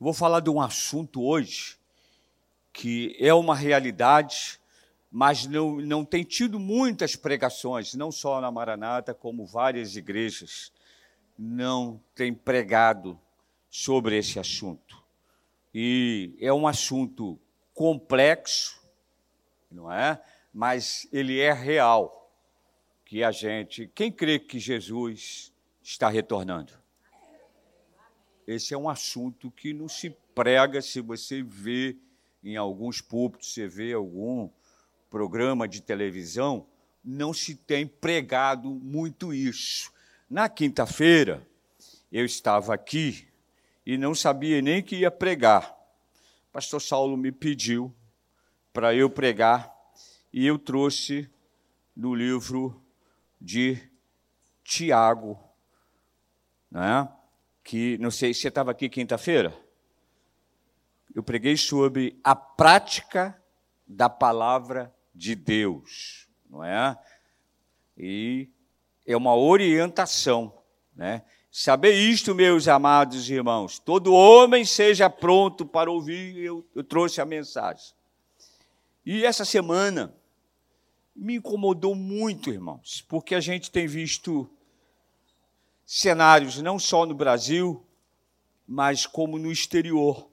Vou falar de um assunto hoje que é uma realidade, mas não, não tem tido muitas pregações, não só na Maranata, como várias igrejas não têm pregado sobre esse assunto. E é um assunto complexo, não é? Mas ele é real. Que a gente, quem crê que Jesus está retornando? Esse é um assunto que não se prega se você vê em alguns púlpitos, você vê algum programa de televisão, não se tem pregado muito isso. Na quinta-feira, eu estava aqui e não sabia nem que ia pregar. Pastor Saulo me pediu para eu pregar e eu trouxe no livro de Tiago, né? Que não sei se você estava aqui quinta-feira. Eu preguei sobre a prática da palavra de Deus, não é? E é uma orientação, né? Saber isto, meus amados irmãos, todo homem seja pronto para ouvir, eu, eu trouxe a mensagem. E essa semana me incomodou muito, irmãos, porque a gente tem visto cenários não só no Brasil, mas como no exterior.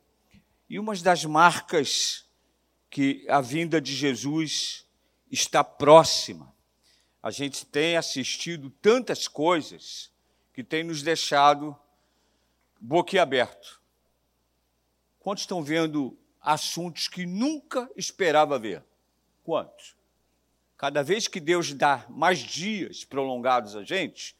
E uma das marcas que a vinda de Jesus está próxima. A gente tem assistido tantas coisas que tem nos deixado boquiaberto. Quantos estão vendo assuntos que nunca esperava ver? Quantos? Cada vez que Deus dá mais dias prolongados a gente,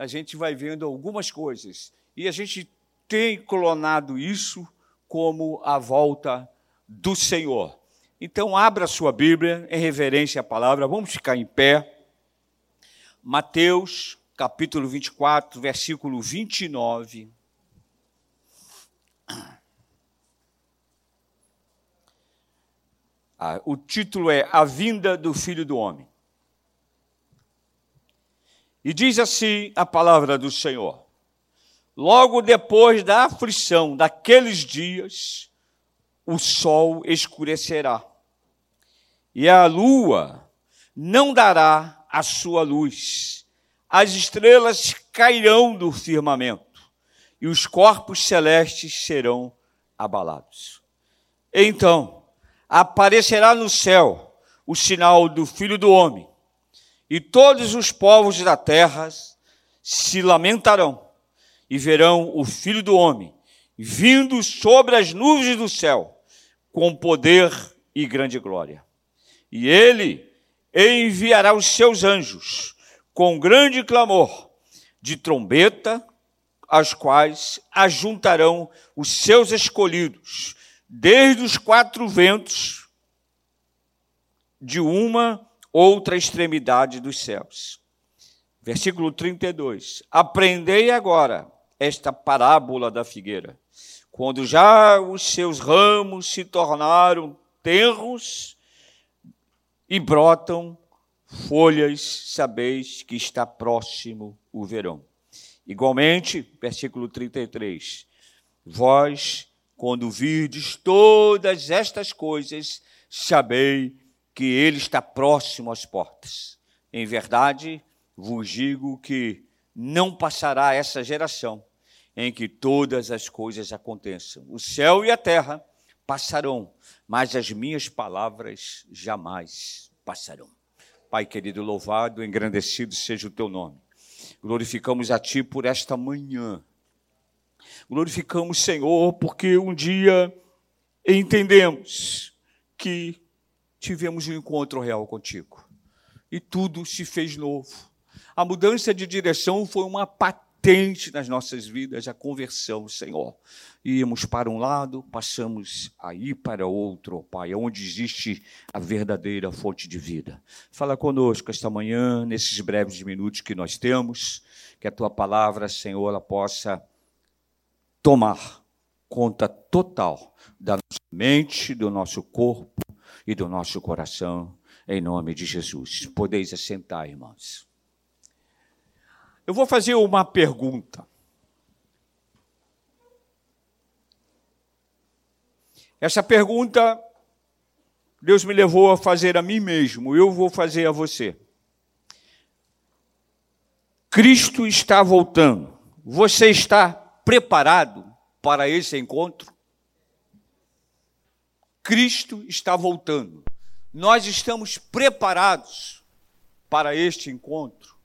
a gente vai vendo algumas coisas. E a gente tem clonado isso como a volta do Senhor. Então, abra sua Bíblia em reverência à palavra, vamos ficar em pé. Mateus, capítulo 24, versículo 29. Ah, o título é A Vinda do Filho do Homem. E diz assim a palavra do Senhor: Logo depois da aflição daqueles dias, o sol escurecerá, e a lua não dará a sua luz. As estrelas cairão do firmamento e os corpos celestes serão abalados. Então aparecerá no céu o sinal do Filho do Homem, e todos os povos da terra se lamentarão e verão o Filho do Homem vindo sobre as nuvens do céu com poder e grande glória. E ele enviará os seus anjos com grande clamor de trombeta, as quais ajuntarão os seus escolhidos, desde os quatro ventos de uma outra extremidade dos céus. Versículo 32. Aprendei agora esta parábola da figueira. Quando já os seus ramos se tornaram tenros e brotam folhas, sabeis que está próximo o verão. Igualmente, versículo 33, vós, quando virdes todas estas coisas, sabei ele está próximo às portas. Em verdade, vos digo que não passará essa geração em que todas as coisas aconteçam. O céu e a terra passarão, mas as minhas palavras jamais passarão. Pai querido, louvado, engrandecido seja o teu nome. Glorificamos a Ti por esta manhã. Glorificamos, Senhor, porque um dia entendemos que tivemos um encontro real contigo e tudo se fez novo. A mudança de direção foi uma patente nas nossas vidas, a conversão, Senhor íamos para um lado, passamos a ir para outro, Pai, onde existe a verdadeira fonte de vida. Fala conosco esta manhã, nesses breves minutos que nós temos, que a tua palavra, Senhor, ela possa tomar conta total da nossa mente, do nosso corpo e do nosso coração, em nome de Jesus. Podeis assentar, irmãos. Eu vou fazer uma pergunta. Essa pergunta Deus me levou a fazer a mim mesmo, eu vou fazer a você. Cristo está voltando. Você está preparado para esse encontro? Cristo está voltando. Nós estamos preparados para este encontro?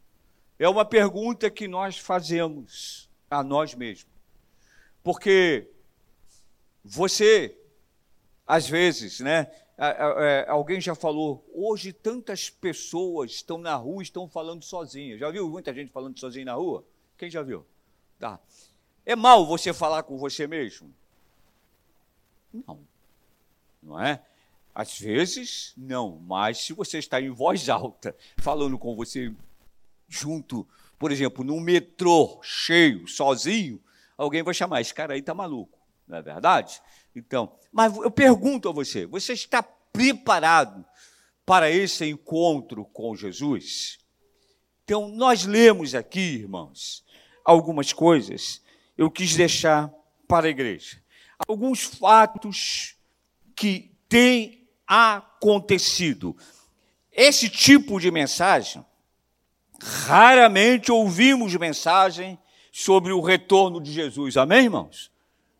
É uma pergunta que nós fazemos a nós mesmos. Porque você, às vezes, né? Alguém já falou, hoje tantas pessoas estão na rua estão falando sozinhas. Já viu muita gente falando sozinha na rua? Quem já viu? Tá. É mal você falar com você mesmo? Não. Não é? Às vezes, não, mas se você está em voz alta, falando com você junto, por exemplo, num metrô cheio, sozinho, alguém vai chamar, esse cara aí está maluco, não é verdade? Então, mas eu pergunto a você, você está preparado para esse encontro com Jesus? Então, nós lemos aqui, irmãos, algumas coisas eu quis deixar para a igreja. Alguns fatos que têm acontecido. Esse tipo de mensagem, raramente ouvimos mensagem sobre o retorno de Jesus. Amém, irmãos?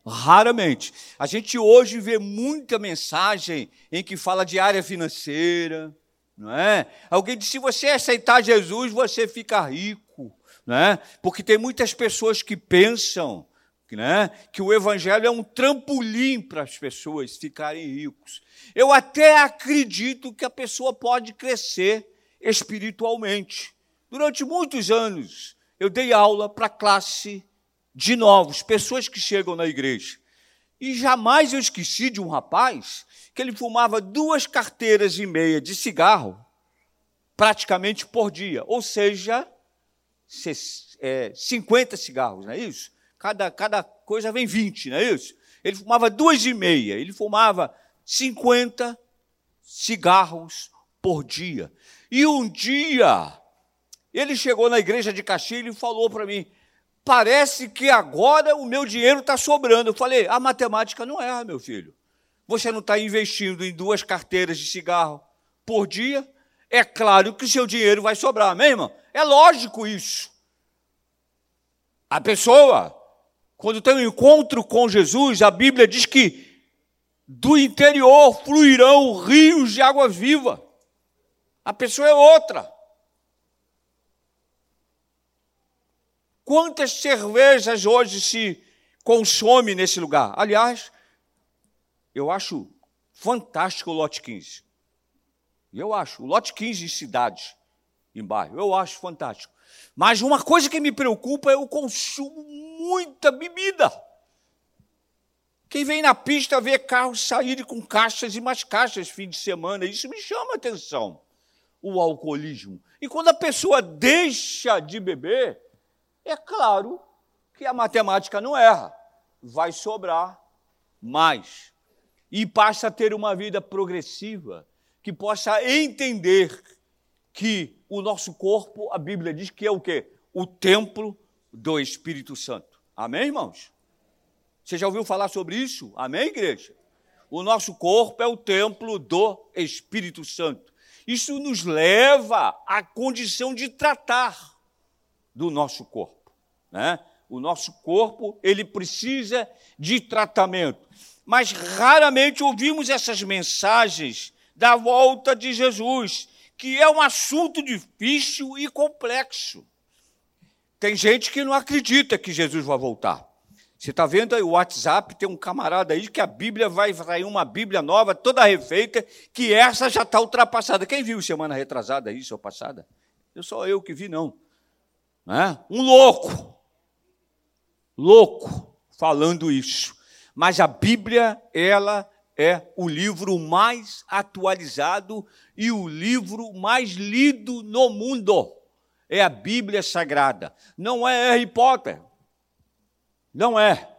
Raramente. A gente hoje vê muita mensagem em que fala de área financeira, não é? Alguém diz: se você aceitar Jesus, você fica rico né? porque tem muitas pessoas que pensam né, que o evangelho é um trampolim para as pessoas ficarem ricos. Eu até acredito que a pessoa pode crescer espiritualmente. Durante muitos anos, eu dei aula para classe de novos, pessoas que chegam na igreja. E jamais eu esqueci de um rapaz que ele fumava duas carteiras e meia de cigarro praticamente por dia. Ou seja, é, 50 cigarros, não é isso? Cada, cada coisa vem 20, não é isso? Ele fumava duas e meia, ele fumava 50 cigarros por dia. E um dia, ele chegou na igreja de Castilho e falou para mim: parece que agora o meu dinheiro está sobrando. Eu falei: a matemática não erra, meu filho. Você não está investindo em duas carteiras de cigarro por dia? É claro que o seu dinheiro vai sobrar, amém, irmão? É lógico isso. A pessoa, quando tem um encontro com Jesus, a Bíblia diz que do interior fluirão rios de água viva. A pessoa é outra. Quantas cervejas hoje se consome nesse lugar? Aliás, eu acho fantástico o lote 15. Eu acho, o lote 15 de cidades em bairro. Eu acho fantástico. Mas uma coisa que me preocupa é o consumo muita bebida. Quem vem na pista vê carros saírem com caixas e mais caixas fim de semana, isso me chama a atenção. O alcoolismo. E quando a pessoa deixa de beber, é claro que a matemática não erra. Vai sobrar mais. E passa a ter uma vida progressiva, que possa entender que o nosso corpo, a Bíblia diz que é o quê? O templo do Espírito Santo. Amém, irmãos? Você já ouviu falar sobre isso? Amém, igreja? O nosso corpo é o templo do Espírito Santo. Isso nos leva à condição de tratar do nosso corpo, né? O nosso corpo, ele precisa de tratamento. Mas raramente ouvimos essas mensagens da volta de Jesus que é um assunto difícil e complexo. Tem gente que não acredita que Jesus vai voltar. Você está vendo aí o WhatsApp, tem um camarada aí que a Bíblia vai sair uma Bíblia nova, toda refeita, que essa já está ultrapassada. Quem viu semana retrasada isso ou passada? Eu só eu que vi, não. É? Um louco. Louco falando isso. Mas a Bíblia, ela é o livro mais atualizado e o livro mais lido no mundo. É a Bíblia Sagrada. Não é Harry Potter. Não é.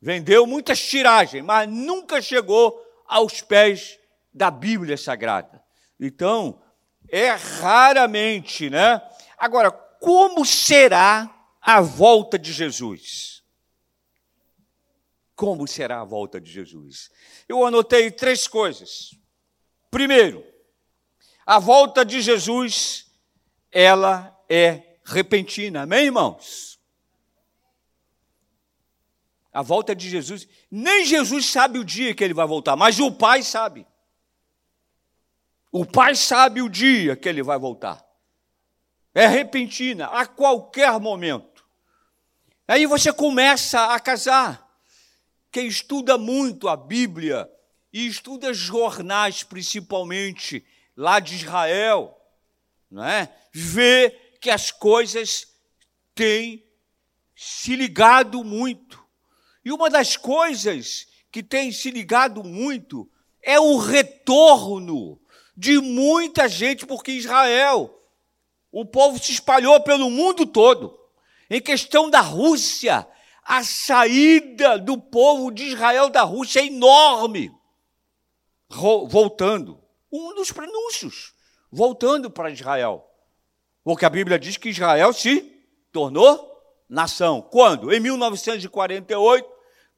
Vendeu muitas tiragens, mas nunca chegou aos pés da Bíblia Sagrada. Então, é raramente, né? Agora, como será a volta de Jesus? Como será a volta de Jesus. Eu anotei três coisas. Primeiro, a volta de Jesus, ela é repentina. Amém, irmãos? A volta de Jesus, nem Jesus sabe o dia que ele vai voltar, mas o Pai sabe. O Pai sabe o dia que ele vai voltar. É repentina, a qualquer momento. Aí você começa a casar. Quem estuda muito a Bíblia e estuda jornais, principalmente lá de Israel, não é? vê que as coisas têm se ligado muito. E uma das coisas que tem se ligado muito é o retorno de muita gente, porque Israel, o povo se espalhou pelo mundo todo. Em questão da Rússia, a saída do povo de Israel da Rússia é enorme. Voltando, um dos prenúncios, voltando para Israel. Porque a Bíblia diz que Israel se tornou nação. Quando? Em 1948,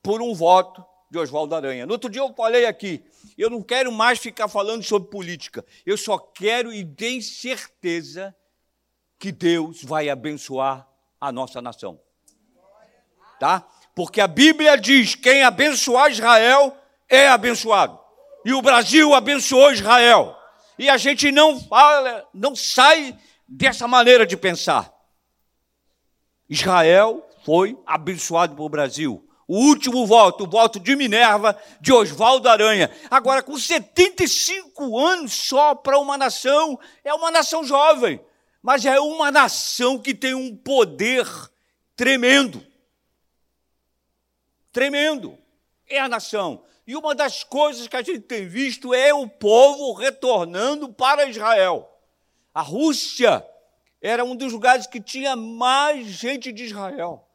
por um voto de Oswaldo Aranha. No outro dia eu falei aqui, eu não quero mais ficar falando sobre política, eu só quero e tenho certeza que Deus vai abençoar a nossa nação tá? Porque a Bíblia diz: quem abençoar Israel é abençoado. E o Brasil abençoou Israel. E a gente não fala, não sai dessa maneira de pensar. Israel foi abençoado pelo Brasil. O último voto, o voto de Minerva, de Oswaldo Aranha. Agora, com 75 anos só para uma nação, é uma nação jovem, mas é uma nação que tem um poder tremendo tremendo. É a nação. E uma das coisas que a gente tem visto é o povo retornando para Israel. A Rússia era um dos lugares que tinha mais gente de Israel.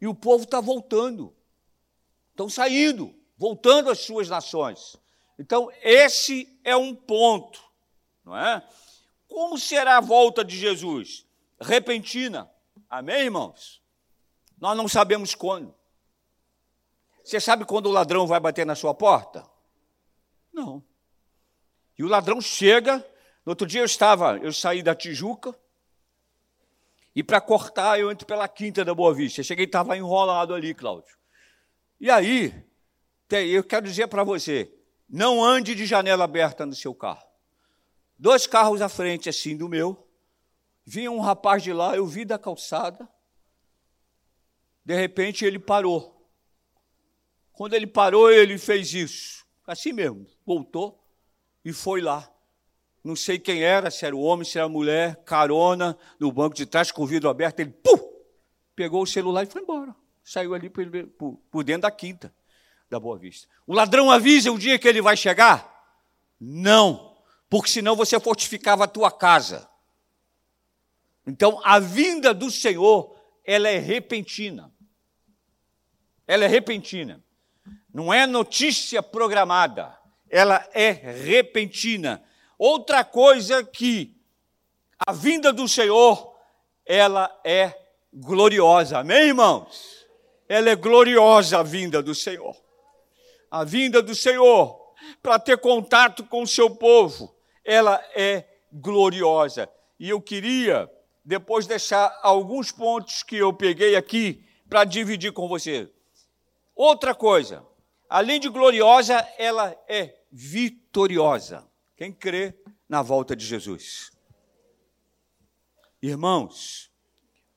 E o povo está voltando. Estão saindo, voltando às suas nações. Então, esse é um ponto, não é? Como será a volta de Jesus? Repentina. Amém, irmãos? Nós não sabemos quando. Você sabe quando o ladrão vai bater na sua porta? Não. E o ladrão chega. No outro dia eu estava, eu saí da Tijuca. E para cortar, eu entro pela quinta da Boa Vista. Eu cheguei e estava enrolado ali, Cláudio. E aí, eu quero dizer para você: não ande de janela aberta no seu carro. Dois carros à frente, assim, do meu. Vinha um rapaz de lá, eu vi da calçada. De repente ele parou. Quando ele parou, ele fez isso. Assim mesmo, voltou e foi lá. Não sei quem era, se era o homem, se era a mulher, carona, no banco de trás, com o vidro aberto. Ele, pum, pegou o celular e foi embora. Saiu ali por, por, por dentro da quinta da Boa Vista. O ladrão avisa o dia que ele vai chegar? Não, porque senão você fortificava a tua casa. Então, a vinda do Senhor, ela é repentina. Ela é repentina. Não é notícia programada, ela é repentina. Outra coisa que a vinda do Senhor, ela é gloriosa. Amém, irmãos? Ela é gloriosa a vinda do Senhor. A vinda do Senhor para ter contato com o seu povo, ela é gloriosa. E eu queria depois deixar alguns pontos que eu peguei aqui para dividir com você. Outra coisa, além de gloriosa, ela é vitoriosa. Quem crê na volta de Jesus? Irmãos,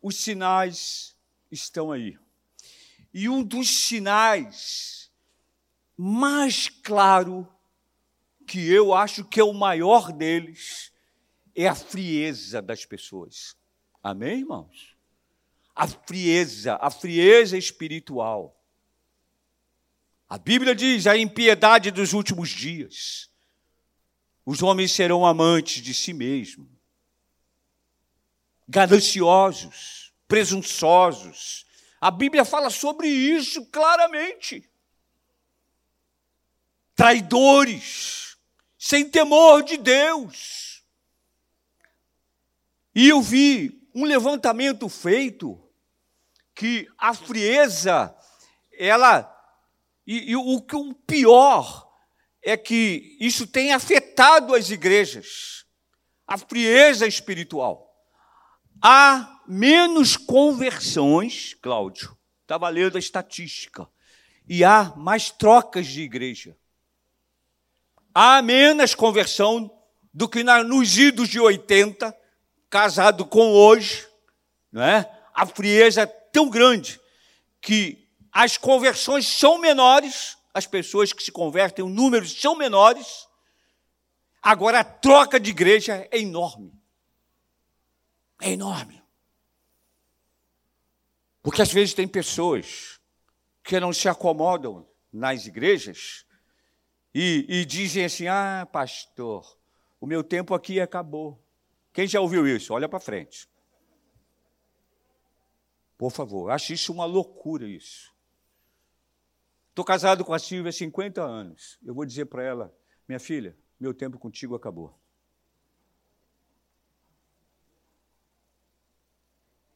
os sinais estão aí. E um dos sinais mais claro, que eu acho que é o maior deles, é a frieza das pessoas. Amém, irmãos? A frieza, a frieza espiritual. A Bíblia diz a impiedade dos últimos dias. Os homens serão amantes de si mesmos, gananciosos, presunçosos. A Bíblia fala sobre isso claramente. Traidores, sem temor de Deus. E eu vi um levantamento feito que a frieza, ela E, e o, o pior é que isso tem afetado as igrejas, a frieza espiritual. Há menos conversões, Cláudio, estava lendo a estatística, e há mais trocas de igreja. Há menos conversão do que nos idos de 80, casado com hoje, não é? A frieza é tão grande que as conversões são menores, as pessoas que se convertem, os números são menores. Agora a troca de igreja é enorme. É enorme. Porque às vezes tem pessoas que não se acomodam nas igrejas e, e dizem assim: ah, pastor, o meu tempo aqui acabou. Quem já ouviu isso? Olha para frente. Por favor, acho isso uma loucura isso. Estou casado com a Silvia há 50 anos. Eu vou dizer para ela, minha filha, meu tempo contigo acabou.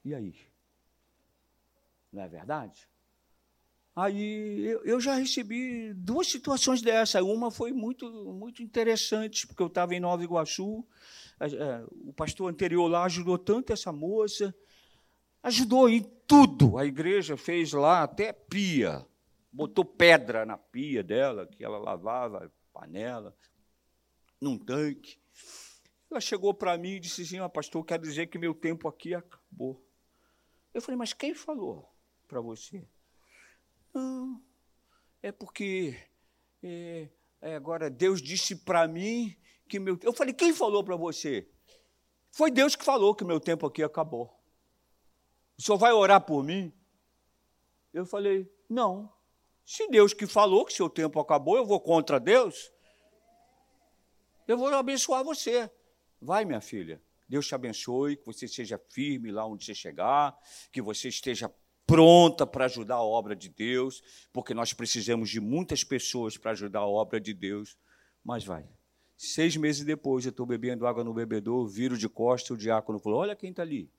E aí? Não é verdade? Aí eu, já recebi duas situações dessa. Uma foi muito, muito interessante, porque eu estava em Nova Iguaçu. É, o pastor anterior lá ajudou tanto essa moça ajudou em tudo. A igreja fez lá até pia, botou pedra na pia dela, que ela lavava panela, num tanque. Ela chegou para mim e disse assim: ah, Pastor, quero dizer que meu tempo aqui acabou. Eu falei: Mas quem falou para você? Não, é porque é, é, agora Deus disse para mim que meu. Eu falei: Quem falou para você? Foi Deus que falou que meu tempo aqui acabou o senhor vai orar por mim? Eu falei, não. Se Deus que falou que seu tempo acabou, eu vou contra Deus, eu vou abençoar você. Vai, minha filha. Deus te abençoe, que você seja firme lá onde você chegar, que você esteja pronta para ajudar a obra de Deus, porque nós precisamos de muitas pessoas para ajudar a obra de Deus. Mas vai. Seis meses depois, eu estou bebendo água no bebedouro, viro de costas, o diácono falou: Olha quem está ali.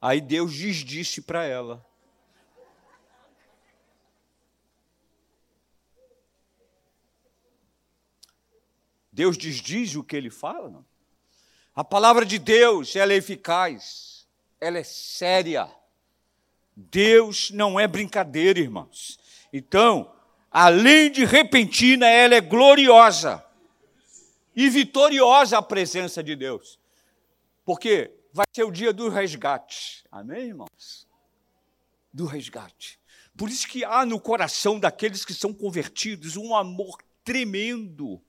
Aí Deus disse para ela: Deus diz o que ele fala? Não? A palavra de Deus, ela é eficaz, ela é séria. Deus não é brincadeira, irmãos. Então, além de repentina, ela é gloriosa e vitoriosa a presença de Deus. Porque vai ser o dia do resgate. Amém, irmãos? Do resgate. Por isso que há no coração daqueles que são convertidos um amor tremendo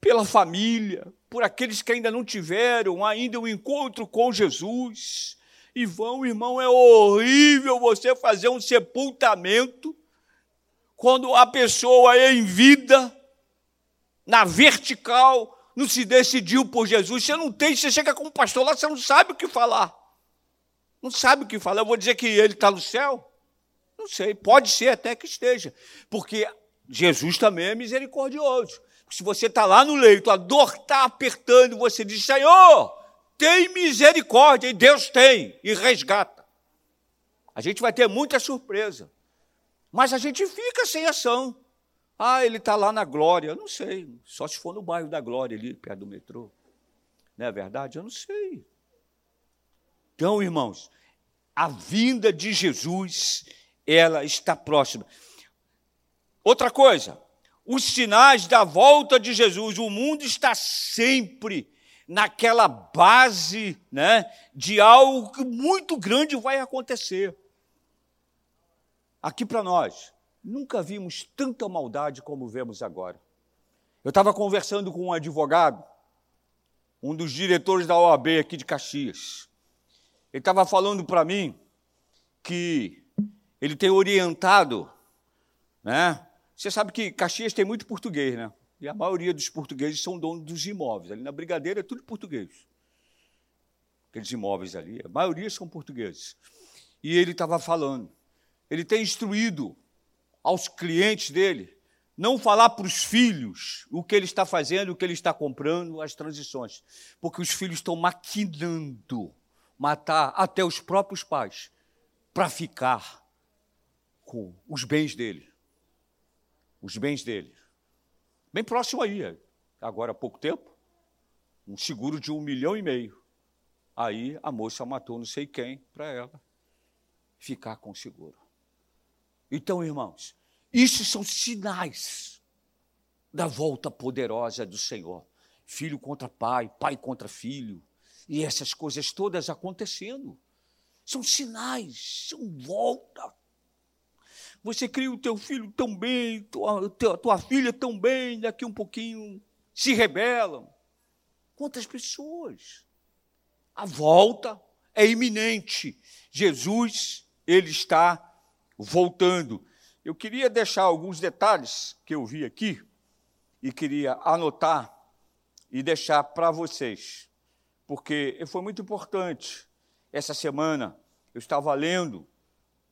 pela família, por aqueles que ainda não tiveram ainda um encontro com Jesus. E vão, irmão, é horrível você fazer um sepultamento quando a pessoa é em vida, na vertical, não se decidiu por Jesus, você não tem, você chega como pastor lá, você não sabe o que falar. Não sabe o que falar. Eu vou dizer que ele está no céu? Não sei, pode ser até que esteja, porque Jesus também é misericordioso. Se você está lá no leito, a dor está apertando, você diz: Senhor, tem misericórdia, e Deus tem, e resgata. A gente vai ter muita surpresa, mas a gente fica sem ação. Ah, ele está lá na Glória. Eu não sei. Só se for no bairro da Glória, ali perto do metrô. Não é verdade? Eu não sei. Então, irmãos, a vinda de Jesus, ela está próxima. Outra coisa, os sinais da volta de Jesus, o mundo está sempre naquela base né, de algo muito grande vai acontecer. Aqui para nós, Nunca vimos tanta maldade como vemos agora. Eu estava conversando com um advogado, um dos diretores da OAB aqui de Caxias. Ele estava falando para mim que ele tem orientado, né? Você sabe que Caxias tem muito português, né? E a maioria dos portugueses são donos dos imóveis. Ali na Brigadeira é tudo português. Aqueles imóveis ali, a maioria são portugueses. E ele estava falando, ele tem instruído aos clientes dele, não falar para os filhos o que ele está fazendo, o que ele está comprando, as transições. Porque os filhos estão maquinando matar até os próprios pais para ficar com os bens dele. Os bens dele. Bem próximo aí, agora há pouco tempo, um seguro de um milhão e meio. Aí a moça matou não sei quem para ela ficar com o seguro. Então, irmãos, isso são sinais da volta poderosa do Senhor. Filho contra pai, pai contra filho, e essas coisas todas acontecendo. São sinais, são volta. Você cria o teu filho tão bem, tua, tua, filha tão bem, daqui um pouquinho se rebelam. Quantas pessoas? A volta é iminente. Jesus, ele está voltando. Eu queria deixar alguns detalhes que eu vi aqui e queria anotar e deixar para vocês, porque foi muito importante. Essa semana eu estava lendo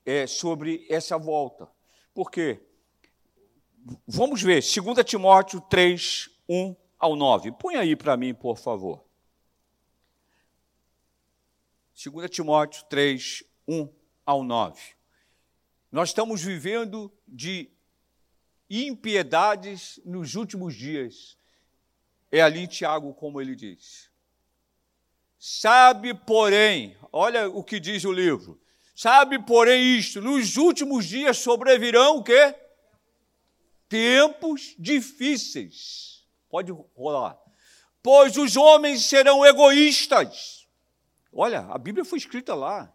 é, sobre essa volta. Por quê? Vamos ver, 2 Timóteo 3, 1 ao 9. Põe aí para mim, por favor. 2 Timóteo 3, 1 ao 9. Nós estamos vivendo de impiedades nos últimos dias. É ali Tiago, como ele diz. Sabe, porém, olha o que diz o livro. Sabe, porém, isto: nos últimos dias sobrevirão o quê? Tempos difíceis. Pode rolar. Pois os homens serão egoístas. Olha, a Bíblia foi escrita lá.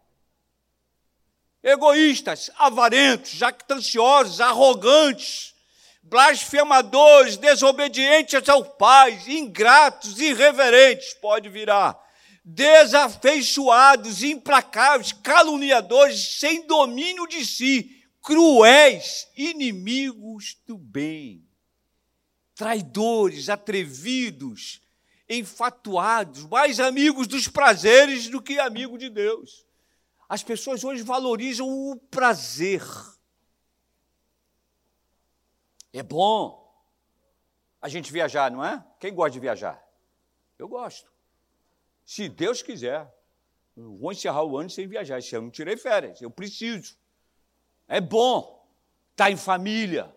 Egoístas, avarentos, jactanciosos, arrogantes, blasfemadores, desobedientes aos pais, ingratos, irreverentes, pode virar desafeiçoados, implacáveis, caluniadores, sem domínio de si, cruéis, inimigos do bem, traidores, atrevidos, enfatuados, mais amigos dos prazeres do que amigos de Deus. As pessoas hoje valorizam o prazer. É bom a gente viajar, não é? Quem gosta de viajar? Eu gosto. Se Deus quiser, vou encerrar o ano sem viajar. Esse ano tirei férias, eu preciso. É bom estar em família,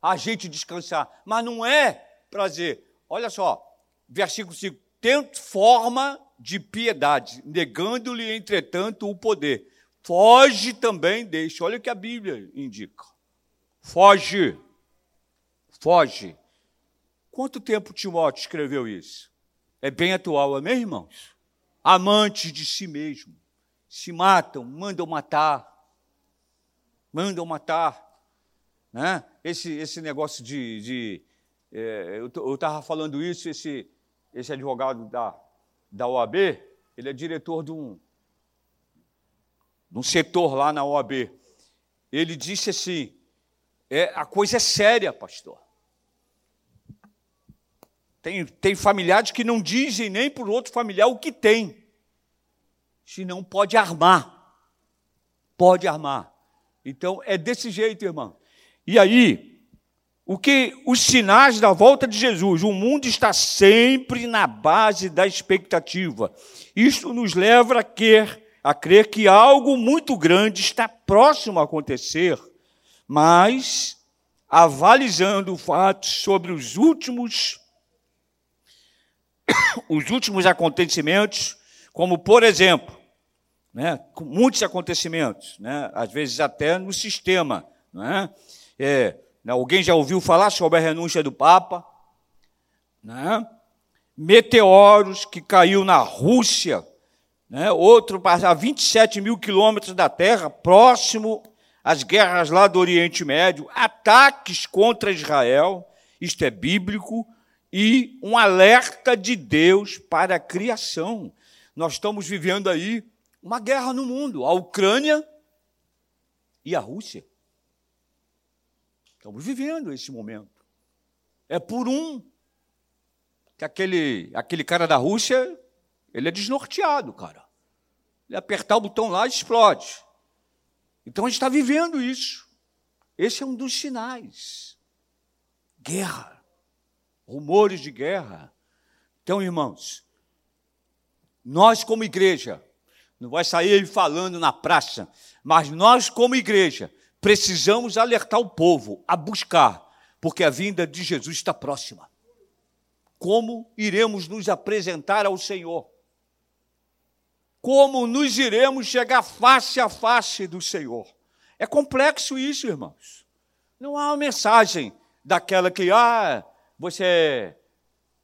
a gente descansar, mas não é prazer. Olha só, versículo 5: tento forma de piedade, negando-lhe, entretanto, o poder. Foge também deixa. Olha o que a Bíblia indica. Foge. Foge. Quanto tempo Timóteo escreveu isso? É bem atual, amém, irmãos? amantes de si mesmo, se matam, mandam matar, mandam matar. Né? Esse, esse negócio de. de é, eu estava falando isso, esse, esse advogado da, da OAB, ele é diretor de um, de um setor lá na OAB. Ele disse assim: é, a coisa é séria, pastor. Tem, tem familiares que não dizem nem para o outro familiar o que tem. Senão pode armar. Pode armar. Então é desse jeito, irmão. E aí, o que os sinais da volta de Jesus, o mundo está sempre na base da expectativa. Isto nos leva a crer, a crer que algo muito grande está próximo a acontecer, mas avalizando fatos sobre os últimos os últimos acontecimentos, como por exemplo, né, muitos acontecimentos, né, às vezes até no sistema. Né, é, né, alguém já ouviu falar sobre a renúncia do Papa? Né, meteoros que caiu na Rússia, né, outro a 27 mil quilômetros da Terra, próximo às guerras lá do Oriente Médio, ataques contra Israel, isto é bíblico, e um alerta de Deus para a criação. Nós estamos vivendo aí uma guerra no mundo, a Ucrânia e a Rússia. Estamos vivendo esse momento. É por um que aquele, aquele cara da Rússia, ele é desnorteado, cara. Ele apertar o botão lá explode. Então a gente está vivendo isso. Esse é um dos sinais. Guerra rumores de guerra. Então, irmãos, nós como igreja, não vai sair falando na praça, mas nós como igreja precisamos alertar o povo a buscar, porque a vinda de Jesus está próxima. Como iremos nos apresentar ao Senhor? Como nos iremos chegar face a face do Senhor? É complexo isso, irmãos. Não há uma mensagem daquela que, ah, você,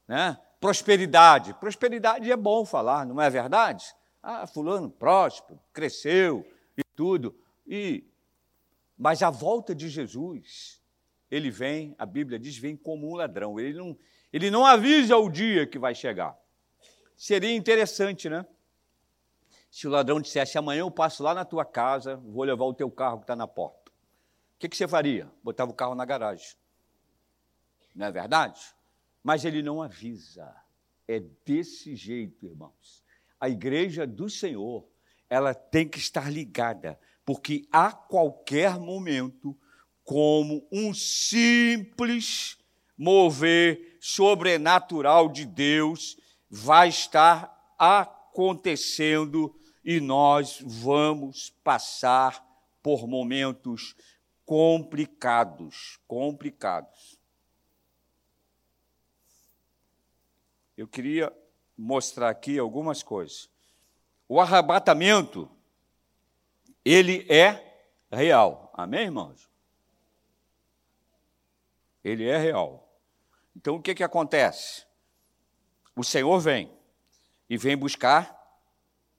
né, prosperidade. Prosperidade é bom falar, não é verdade? Ah, fulano próspero, cresceu e tudo. E mas a volta de Jesus, ele vem, a Bíblia diz, vem como um ladrão. Ele não, ele não avisa o dia que vai chegar. Seria interessante, né? Se o ladrão dissesse, amanhã eu passo lá na tua casa, vou levar o teu carro que está na porta. O que, que você faria? Botava o carro na garagem. Não é verdade? Mas ele não avisa. É desse jeito, irmãos. A igreja do Senhor, ela tem que estar ligada, porque a qualquer momento, como um simples mover sobrenatural de Deus vai estar acontecendo e nós vamos passar por momentos complicados, complicados. Eu queria mostrar aqui algumas coisas. O arrebatamento, ele é real. Amém, irmãos? Ele é real. Então, o que, que acontece? O Senhor vem e vem buscar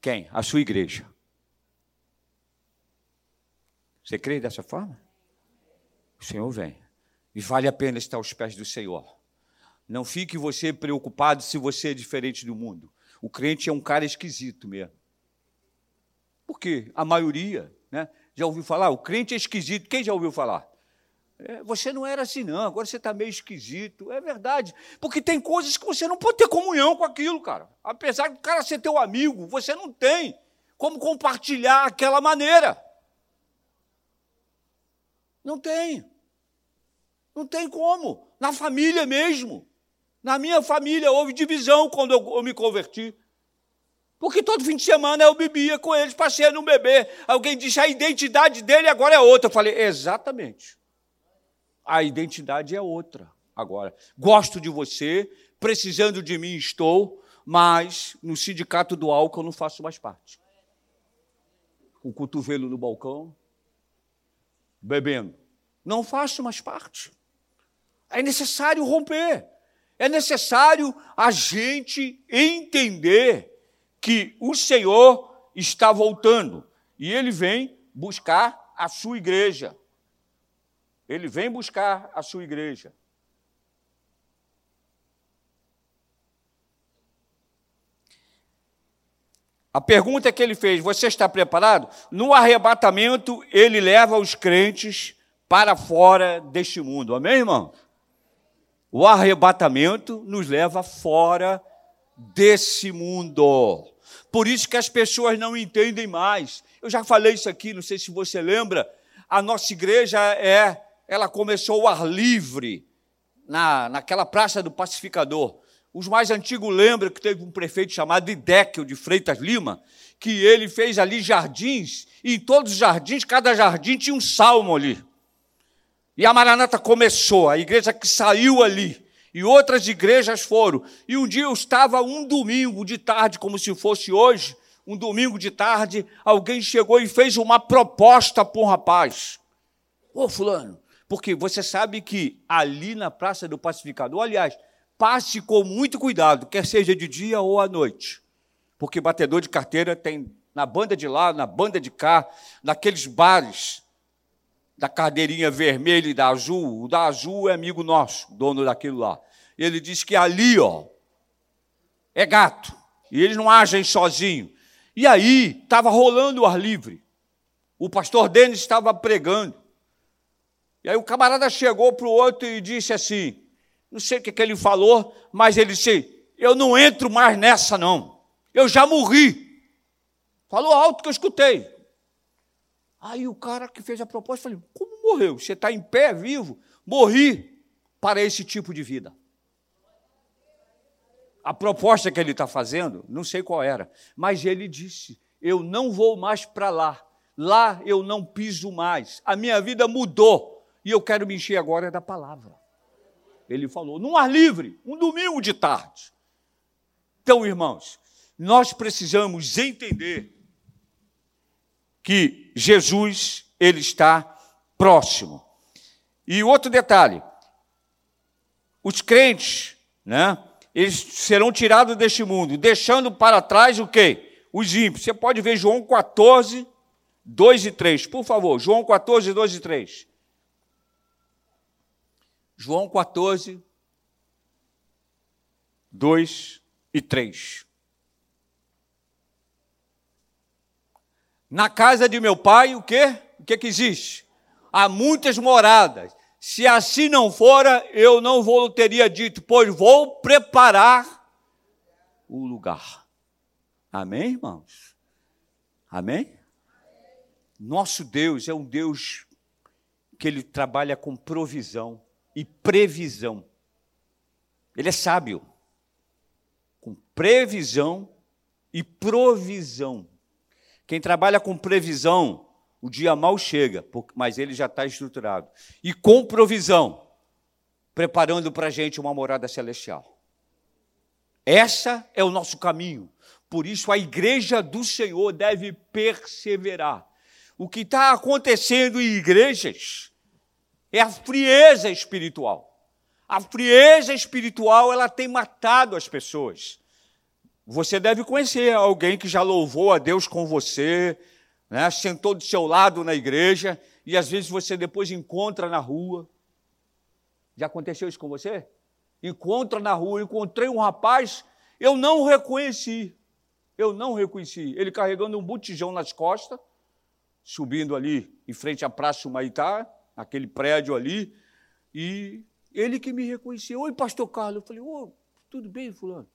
quem? A sua igreja. Você crê dessa forma? O Senhor vem. E vale a pena estar aos pés do Senhor. Não fique você preocupado se você é diferente do mundo. O crente é um cara esquisito mesmo. Por quê? A maioria, né? Já ouviu falar? O crente é esquisito. Quem já ouviu falar? É, você não era assim, não, agora você está meio esquisito. É verdade. Porque tem coisas que você não pode ter comunhão com aquilo, cara. Apesar do cara ser teu amigo, você não tem como compartilhar aquela maneira. Não tem. Não tem como. Na família mesmo. Na minha família houve divisão quando eu, me converti. Porque todo fim de semana eu bebia com eles, passei no bebê. Alguém disse a identidade dele agora é outra. Eu falei, exatamente. A identidade é outra agora. Gosto de você, precisando de mim estou, mas no sindicato do álcool eu não faço mais parte. O cotovelo no balcão, bebendo. Não faço mais parte. É necessário romper. É necessário a gente entender que o Senhor está voltando e ele vem buscar a sua igreja. Ele vem buscar a sua igreja. A pergunta que ele fez: Você está preparado? No arrebatamento, ele leva os crentes para fora deste mundo. Amém, irmão? O arrebatamento nos leva fora desse mundo. Por isso que as pessoas não entendem mais. Eu já falei isso aqui, não sei se você lembra. A nossa igreja é, ela começou o ar livre na, naquela praça do Pacificador. Os mais antigos lembram que teve um prefeito chamado Idéquio de Freitas Lima, que ele fez ali jardins, e em todos os jardins, cada jardim tinha um salmo ali. E a Maranata começou, a igreja que saiu ali. E outras igrejas foram. E um dia eu estava um domingo de tarde, como se fosse hoje, um domingo de tarde, alguém chegou e fez uma proposta para um rapaz. Ô, fulano, porque você sabe que ali na Praça do Pacificador, aliás, passe com muito cuidado, quer seja de dia ou à noite. Porque batedor de carteira tem na banda de lá, na banda de cá, naqueles bares da cadeirinha vermelha e da azul, o da azul é amigo nosso, dono daquilo lá. Ele diz que ali, ó, é gato, e eles não agem sozinho. E aí, estava rolando o ar livre. O pastor Denis estava pregando. E aí o camarada chegou para o outro e disse assim, não sei o que, que ele falou, mas ele disse, eu não entro mais nessa não, eu já morri. Falou alto que eu escutei. Aí o cara que fez a proposta falou: Como morreu? Você está em pé, vivo? Morri para esse tipo de vida. A proposta que ele está fazendo, não sei qual era, mas ele disse: Eu não vou mais para lá. Lá eu não piso mais. A minha vida mudou e eu quero me encher agora da palavra. Ele falou, num ar livre, um domingo de tarde. Então, irmãos, nós precisamos entender que Jesus, ele está próximo. E outro detalhe, os crentes, né, eles serão tirados deste mundo, deixando para trás o quê? Os ímpios. Você pode ver João 14, 2 e 3. Por favor, João 14, 2 e 3. João 14, 2 e 3. Na casa de meu pai, o quê? O que, que existe? Há muitas moradas. Se assim não fora, eu não vou teria dito, pois vou preparar o lugar. Amém, irmãos? Amém? Nosso Deus é um Deus que ele trabalha com provisão e previsão. Ele é sábio. Com previsão e provisão. Quem trabalha com previsão o dia mal chega, mas ele já está estruturado. E com provisão, preparando para a gente uma morada celestial. Essa é o nosso caminho. Por isso a igreja do Senhor deve perseverar. O que está acontecendo em igrejas é a frieza espiritual. A frieza espiritual ela tem matado as pessoas. Você deve conhecer alguém que já louvou a Deus com você, né? sentou do seu lado na igreja e às vezes você depois encontra na rua. Já aconteceu isso com você? Encontra na rua, encontrei um rapaz, eu não reconheci. Eu não reconheci. Ele carregando um botijão nas costas, subindo ali em frente à Praça Humaitá, aquele prédio ali, e ele que me reconheceu. Oi, pastor Carlos. Eu falei, ô, tudo bem, fulano?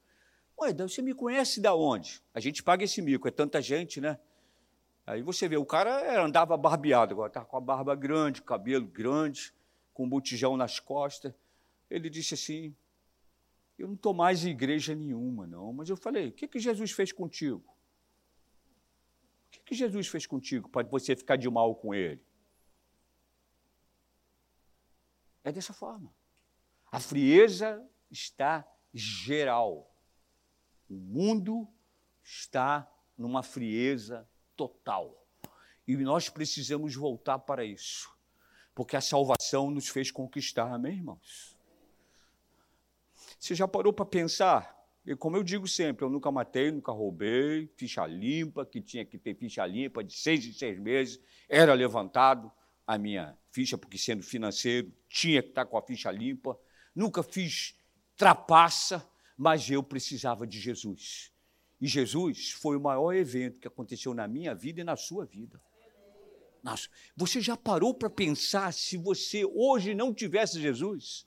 Ué, você me conhece da onde? A gente paga esse mico, é tanta gente, né? Aí você vê, o cara andava barbeado, agora estava com a barba grande, cabelo grande, com um botijão nas costas. Ele disse assim: Eu não estou mais em igreja nenhuma, não. Mas eu falei: O que, que Jesus fez contigo? O que, que Jesus fez contigo para você ficar de mal com ele? É dessa forma. A frieza está geral. O mundo está numa frieza total. E nós precisamos voltar para isso, porque a salvação nos fez conquistar, amém, irmãos? Você já parou para pensar? E como eu digo sempre, eu nunca matei, nunca roubei, ficha limpa, que tinha que ter ficha limpa de seis em seis meses, era levantado a minha ficha, porque sendo financeiro, tinha que estar com a ficha limpa. Nunca fiz trapaça, mas eu precisava de Jesus. E Jesus foi o maior evento que aconteceu na minha vida e na sua vida. Nossa, você já parou para pensar se você hoje não tivesse Jesus?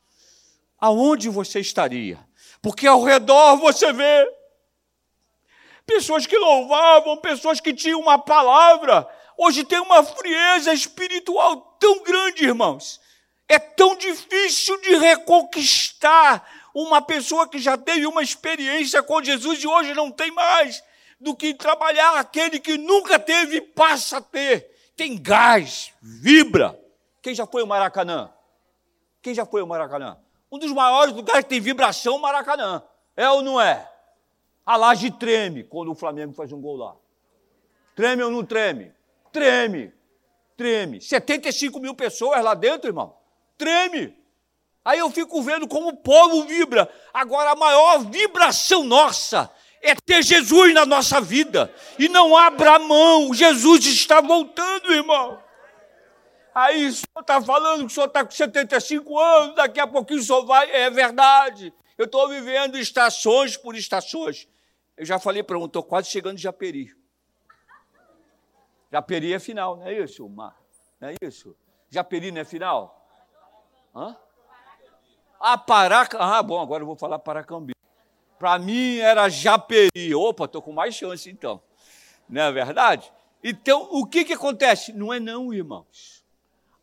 Aonde você estaria? Porque ao redor você vê pessoas que louvavam, pessoas que tinham uma palavra. Hoje tem uma frieza espiritual tão grande, irmãos. É tão difícil de reconquistar uma pessoa que já teve uma experiência com Jesus e hoje não tem mais, do que trabalhar aquele que nunca teve passa a ter. Tem gás, vibra. Quem já foi ao Maracanã? Quem já foi ao Maracanã? Um dos maiores lugares que tem vibração Maracanã. É ou não é? A laje treme quando o Flamengo faz um gol lá. Treme ou não treme? Treme. Treme. 75 mil pessoas lá dentro, irmão. Treme. Aí eu fico vendo como o povo vibra. Agora, a maior vibração nossa é ter Jesus na nossa vida. E não abra mão. Jesus está voltando, irmão. Aí o senhor está falando que o senhor está com 75 anos, daqui a pouquinho o senhor vai. É verdade. Eu estou vivendo estações por estações. Eu já falei para um, estou quase chegando de Japeri. Japeri é final, não é isso, Mar? Não é isso? Japeri não é final? Hã? A Paraca... Ah, bom, agora eu vou falar Paracambi. Para mim era Japeri. Opa, estou com mais chance então. Não é verdade? Então, o que, que acontece? Não é não, irmãos.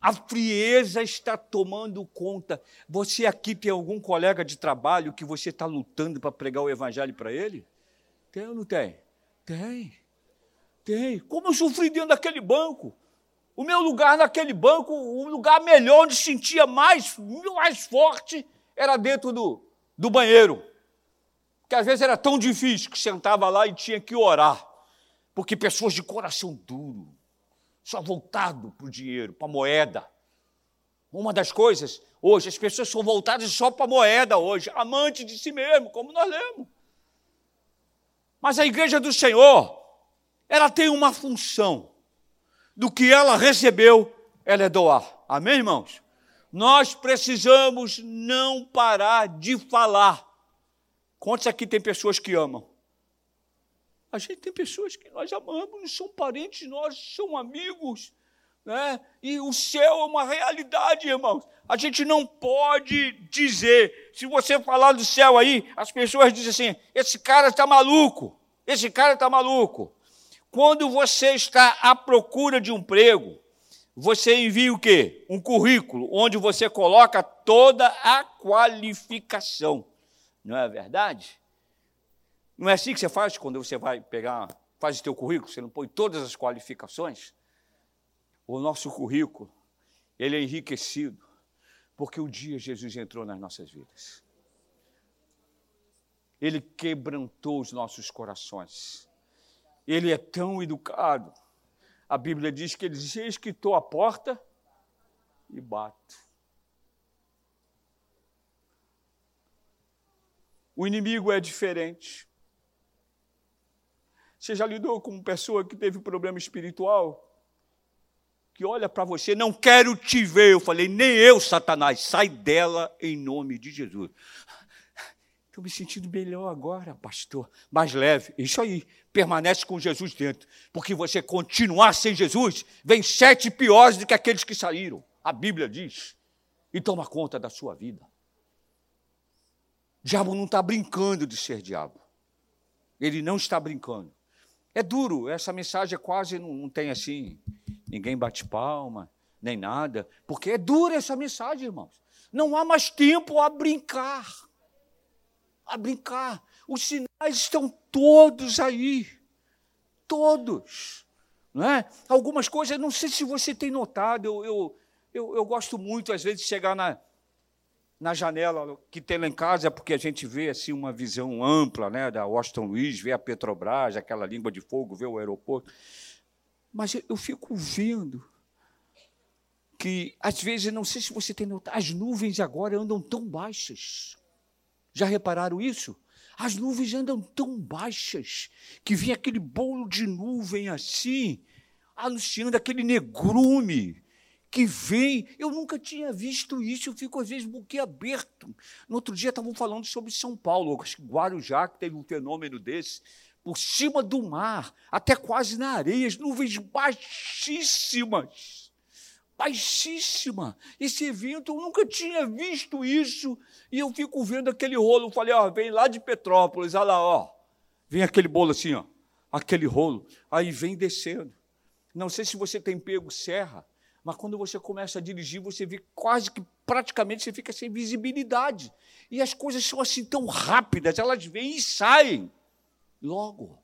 A frieza está tomando conta. Você aqui tem algum colega de trabalho que você está lutando para pregar o evangelho para ele? Tem ou não tem? Tem. Tem. Como eu sofri dentro daquele banco. O meu lugar naquele banco, o lugar melhor onde sentia mais, mais forte, era dentro do, do banheiro. Que às vezes era tão difícil que sentava lá e tinha que orar. Porque pessoas de coração duro, só voltado para o dinheiro, para a moeda. Uma das coisas, hoje, as pessoas são voltadas só para a moeda hoje, amante de si mesmo, como nós lemos. Mas a igreja do Senhor, ela tem uma função. Do que ela recebeu, ela é doar. Amém, irmãos? Nós precisamos não parar de falar. Quantos aqui tem pessoas que amam? A gente tem pessoas que nós amamos, são parentes nossos, são amigos, né? E o céu é uma realidade, irmãos. A gente não pode dizer, se você falar do céu aí, as pessoas dizem assim: esse cara está maluco, esse cara está maluco. Quando você está à procura de um emprego, você envia o quê? Um currículo, onde você coloca toda a qualificação. Não é verdade? Não é assim que você faz quando você vai pegar, faz o teu currículo, você não põe todas as qualificações? O nosso currículo, ele é enriquecido, porque o dia Jesus entrou nas nossas vidas. Ele quebrantou os nossos corações. Ele é tão educado a Bíblia diz que ele diz: Eis que estou à porta e bato. O inimigo é diferente. Você já lidou com uma pessoa que teve problema espiritual? Que olha para você, não quero te ver. Eu falei, nem eu, Satanás, sai dela em nome de Jesus. Estou me sentindo melhor agora, pastor. Mais leve. Isso aí. Permanece com Jesus dentro. Porque você continuar sem Jesus, vem sete piores do que aqueles que saíram. A Bíblia diz. E toma conta da sua vida. O diabo não está brincando de ser diabo. Ele não está brincando. É duro, essa mensagem é quase não, não tem assim, ninguém bate palma, nem nada, porque é dura essa mensagem, irmãos. Não há mais tempo a brincar a brincar. Os sinais estão todos aí. Todos. Não é? Algumas coisas, não sei se você tem notado, eu, eu, eu, eu gosto muito, às vezes, de chegar na, na janela que tem lá em casa, porque a gente vê assim uma visão ampla né, da Washington Luiz, vê a Petrobras, aquela língua de fogo, vê o aeroporto. Mas eu, fico vendo que, às vezes, não sei se você tem notado, as nuvens agora andam tão baixas. Já repararam isso? As nuvens andam tão baixas que vem aquele bolo de nuvem assim, anunciando aquele negrume que vem. Eu nunca tinha visto isso, eu fico às vezes boquiaberto. No outro dia estavam falando sobre São Paulo, acho que Guarujá que teve um fenômeno desse, por cima do mar, até quase na areia, as nuvens baixíssimas baixíssima. Esse evento, eu nunca tinha visto isso. E eu fico vendo aquele rolo. Falei, ó, vem lá de Petrópolis, olha lá, ó. Vem aquele bolo assim, ó. Aquele rolo. Aí vem descendo. Não sei se você tem pego serra, mas quando você começa a dirigir, você vê quase que praticamente você fica sem visibilidade. E as coisas são assim tão rápidas, elas vêm e saem logo.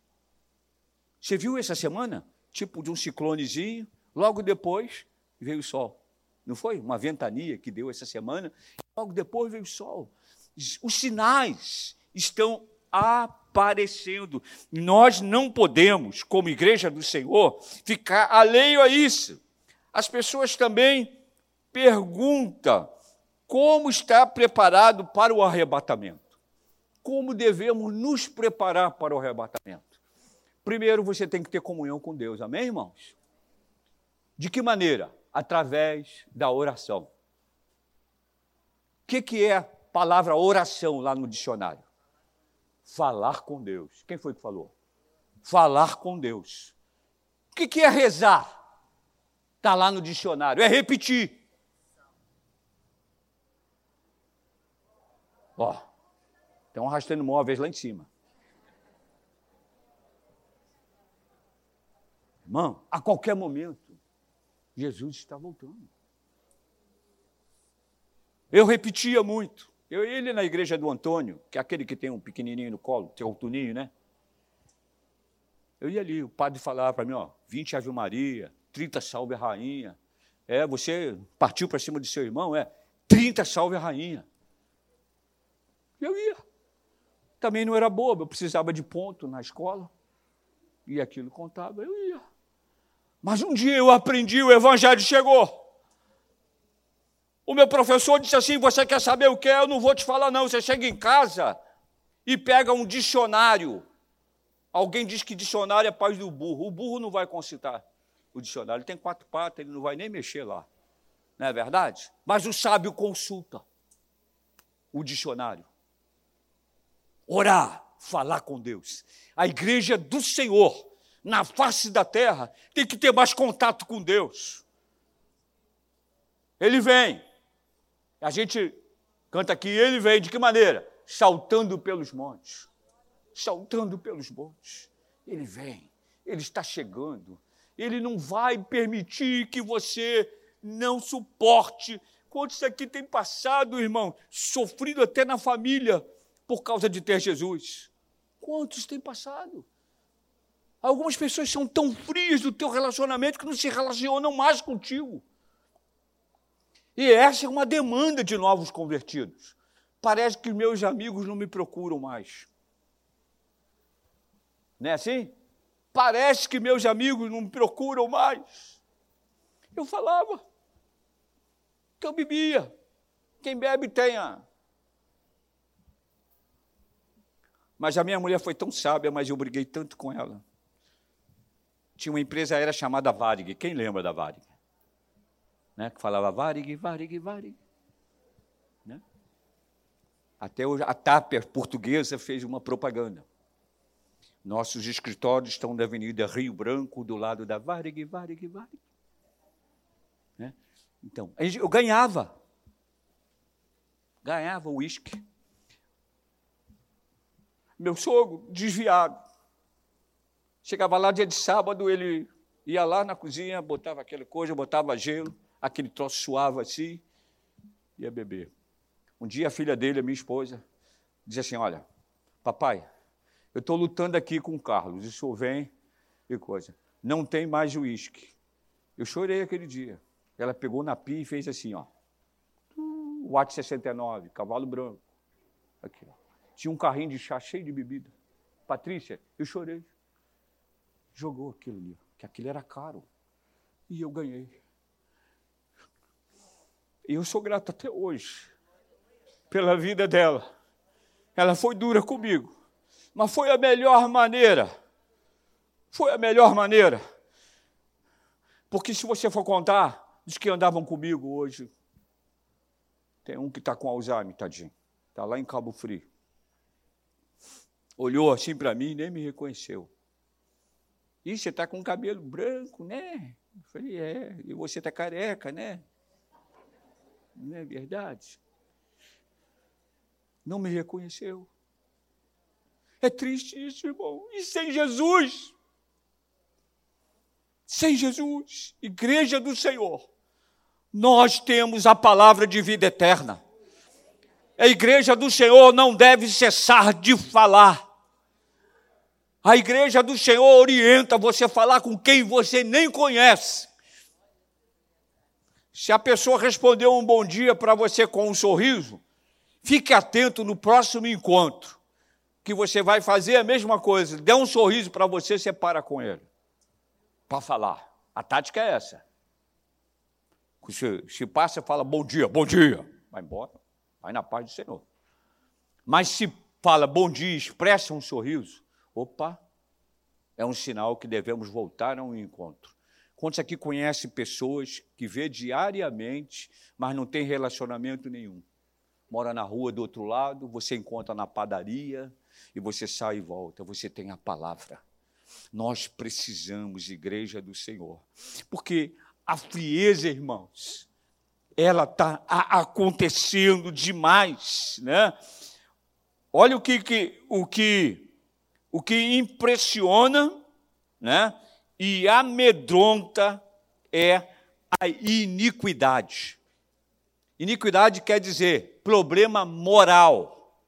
Você viu essa semana? Tipo de um ciclonezinho, logo depois veio o sol. Não foi? Uma ventania que deu essa semana. Logo depois veio o sol. Os sinais estão aparecendo. Nós não podemos, como igreja do Senhor, ficar alheio a isso. As pessoas também perguntam como está preparado para o arrebatamento. Como devemos nos preparar para o arrebatamento? Primeiro, você tem que ter comunhão com Deus, amém, irmãos? De que maneira? Através da oração. O que, que é a palavra oração lá no dicionário? Falar com Deus. Quem foi que falou? Falar com Deus. O que, que é rezar? Está lá no dicionário. É repetir. Ó, estão arrastando móveis lá em cima. Irmão, a qualquer momento, Jesus está voltando. Eu repetia muito. Eu ele na igreja do Antônio, que é aquele que tem um pequenininho no colo, tem um tuninho, né? Eu ia ali, o padre falava para mim, ó, 20 Ave Maria, 30 Salve Rainha. É, você partiu para cima de seu irmão, é, 30 Salve Rainha. Eu ia. Também não era bobo, eu precisava de ponto na escola. E aquilo contava, eu ia. Mas um dia eu aprendi, o evangelho chegou. O meu professor disse assim: Você quer saber o que é? Eu não vou te falar, não. Você chega em casa e pega um dicionário. Alguém diz que dicionário é paz do burro. O burro não vai consultar o dicionário. Ele tem quatro patas, ele não vai nem mexer lá. Não é verdade? Mas o sábio consulta o dicionário. Orar, falar com Deus. A igreja do Senhor, na face da terra, tem que ter mais contato com Deus. Ele vem. A gente canta aqui, ele vem de que maneira? Saltando pelos montes. Saltando pelos montes. Ele vem, ele está chegando. Ele não vai permitir que você não suporte. Quantos aqui tem passado, irmão, sofrido até na família por causa de ter Jesus? Quantos têm passado? Algumas pessoas são tão frias do teu relacionamento que não se relacionam mais contigo. E essa é uma demanda de novos convertidos. Parece que meus amigos não me procuram mais. Não é assim? Parece que meus amigos não me procuram mais. Eu falava que eu bebia. Quem bebe tenha Mas a minha mulher foi tão sábia, mas eu briguei tanto com ela. Tinha uma empresa aérea chamada Varig. Quem lembra da Varig? Né? Que falava Varig, Varig, Varig. Né? Até a TAP portuguesa fez uma propaganda. Nossos escritórios estão na Avenida Rio Branco, do lado da Varig, Varig, Varig. Né? Então, eu ganhava. Ganhava uísque meu sogro, desviado. Chegava lá dia de sábado, ele ia lá na cozinha, botava aquela coisa, botava gelo, aquele troço suava assim, ia beber. Um dia a filha dele, a minha esposa, dizia assim: Olha, papai, eu estou lutando aqui com o Carlos, senhor vem e coisa. Não tem mais uísque. Eu chorei aquele dia. Ela pegou na pia e fez assim, ó. Watt 69, cavalo branco. Aqui, ó. Tinha um carrinho de chá cheio de bebida. Patrícia, eu chorei. Jogou aquilo ali, que aquilo era caro. E eu ganhei. E eu sou grato até hoje pela vida dela. Ela foi dura comigo, mas foi a melhor maneira. Foi a melhor maneira. Porque se você for contar, os que andavam comigo hoje, tem um que está com Alzheimer, tadinho. Está lá em Cabo Frio olhou assim para mim e nem me reconheceu. E você está com o cabelo branco, né? Eu falei, é, e você está careca, né? Não é verdade? Não me reconheceu. É triste isso, irmão. E sem Jesus? Sem Jesus, igreja do Senhor, nós temos a palavra de vida eterna. A igreja do Senhor não deve cessar de falar. A igreja do Senhor orienta você a falar com quem você nem conhece. Se a pessoa respondeu um bom dia para você com um sorriso, fique atento no próximo encontro, que você vai fazer a mesma coisa. Dê um sorriso para você, você para com ele. Para falar. A tática é essa. Se, se passa, fala bom dia, bom dia. Vai embora. Vai na paz do Senhor. Mas se fala bom dia, expressa um sorriso, opa, é um sinal que devemos voltar a um encontro. Quantos aqui conhecem pessoas que vê diariamente, mas não tem relacionamento nenhum? Mora na rua do outro lado, você encontra na padaria e você sai e volta, você tem a palavra. Nós precisamos, igreja do Senhor, porque a frieza, irmãos, ela está acontecendo demais, né? Olha o que, que, o que, o que impressiona, né? E amedronta é a iniquidade. Iniquidade quer dizer problema moral.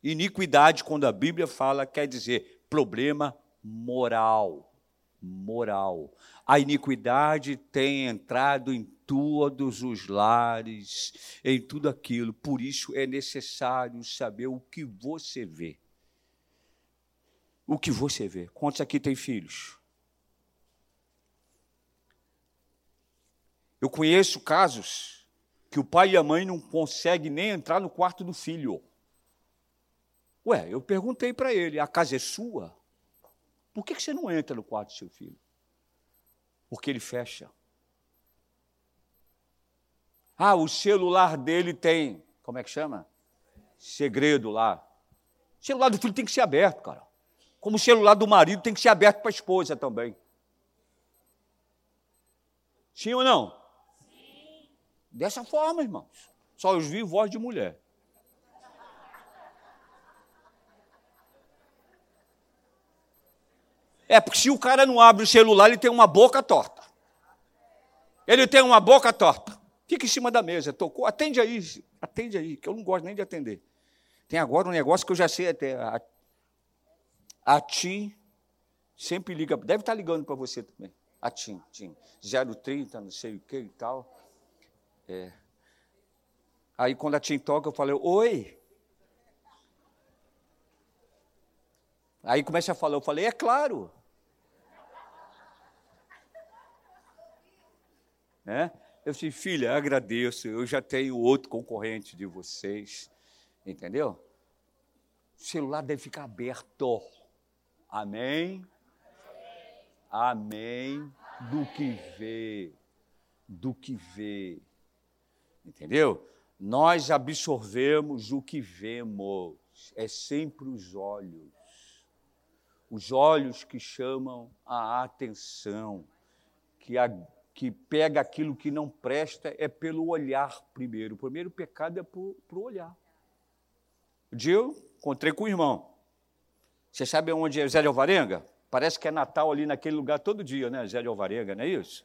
Iniquidade, quando a Bíblia fala, quer dizer problema moral. Moral. A iniquidade tem entrado em todos os lares, em tudo aquilo. Por isso é necessário saber o que você vê. O que você vê. Quantos aqui têm filhos? Eu conheço casos que o pai e a mãe não conseguem nem entrar no quarto do filho. Ué, eu perguntei para ele: a casa é sua? Por que você não entra no quarto do seu filho? porque ele fecha. Ah, o celular dele tem, como é que chama? Segredo lá. O celular do filho tem que ser aberto, cara. Como o celular do marido tem que ser aberto para a esposa também. Sim ou não? Sim. Dessa forma, irmãos. Só eu vi voz de mulher. É, porque se o cara não abre o celular, ele tem uma boca torta. Ele tem uma boca torta. Fica em cima da mesa, tocou, atende aí, atende aí, que eu não gosto nem de atender. Tem agora um negócio que eu já sei até. A, TIM sempre liga, deve estar ligando para você também. A TIM, TIM. 030, não sei o que e tal. É. Aí quando a TIM toca, eu falei, oi. Aí começa a falar, eu falei, é claro. Né? Eu disse, filha, agradeço, eu já tenho outro concorrente de vocês, entendeu? O celular deve ficar aberto. Amém? Amém. Do que vê, do que vê. Entendeu? Nós absorvemos o que vemos. É sempre os olhos. Os olhos que chamam a atenção, que a que pega aquilo que não presta é pelo olhar primeiro. O primeiro pecado é para o olhar. Um dia eu encontrei com o irmão. Você sabe onde é Zé de Alvarenga? Parece que é Natal ali naquele lugar todo dia, né? Zé de Alvarenga, não é isso?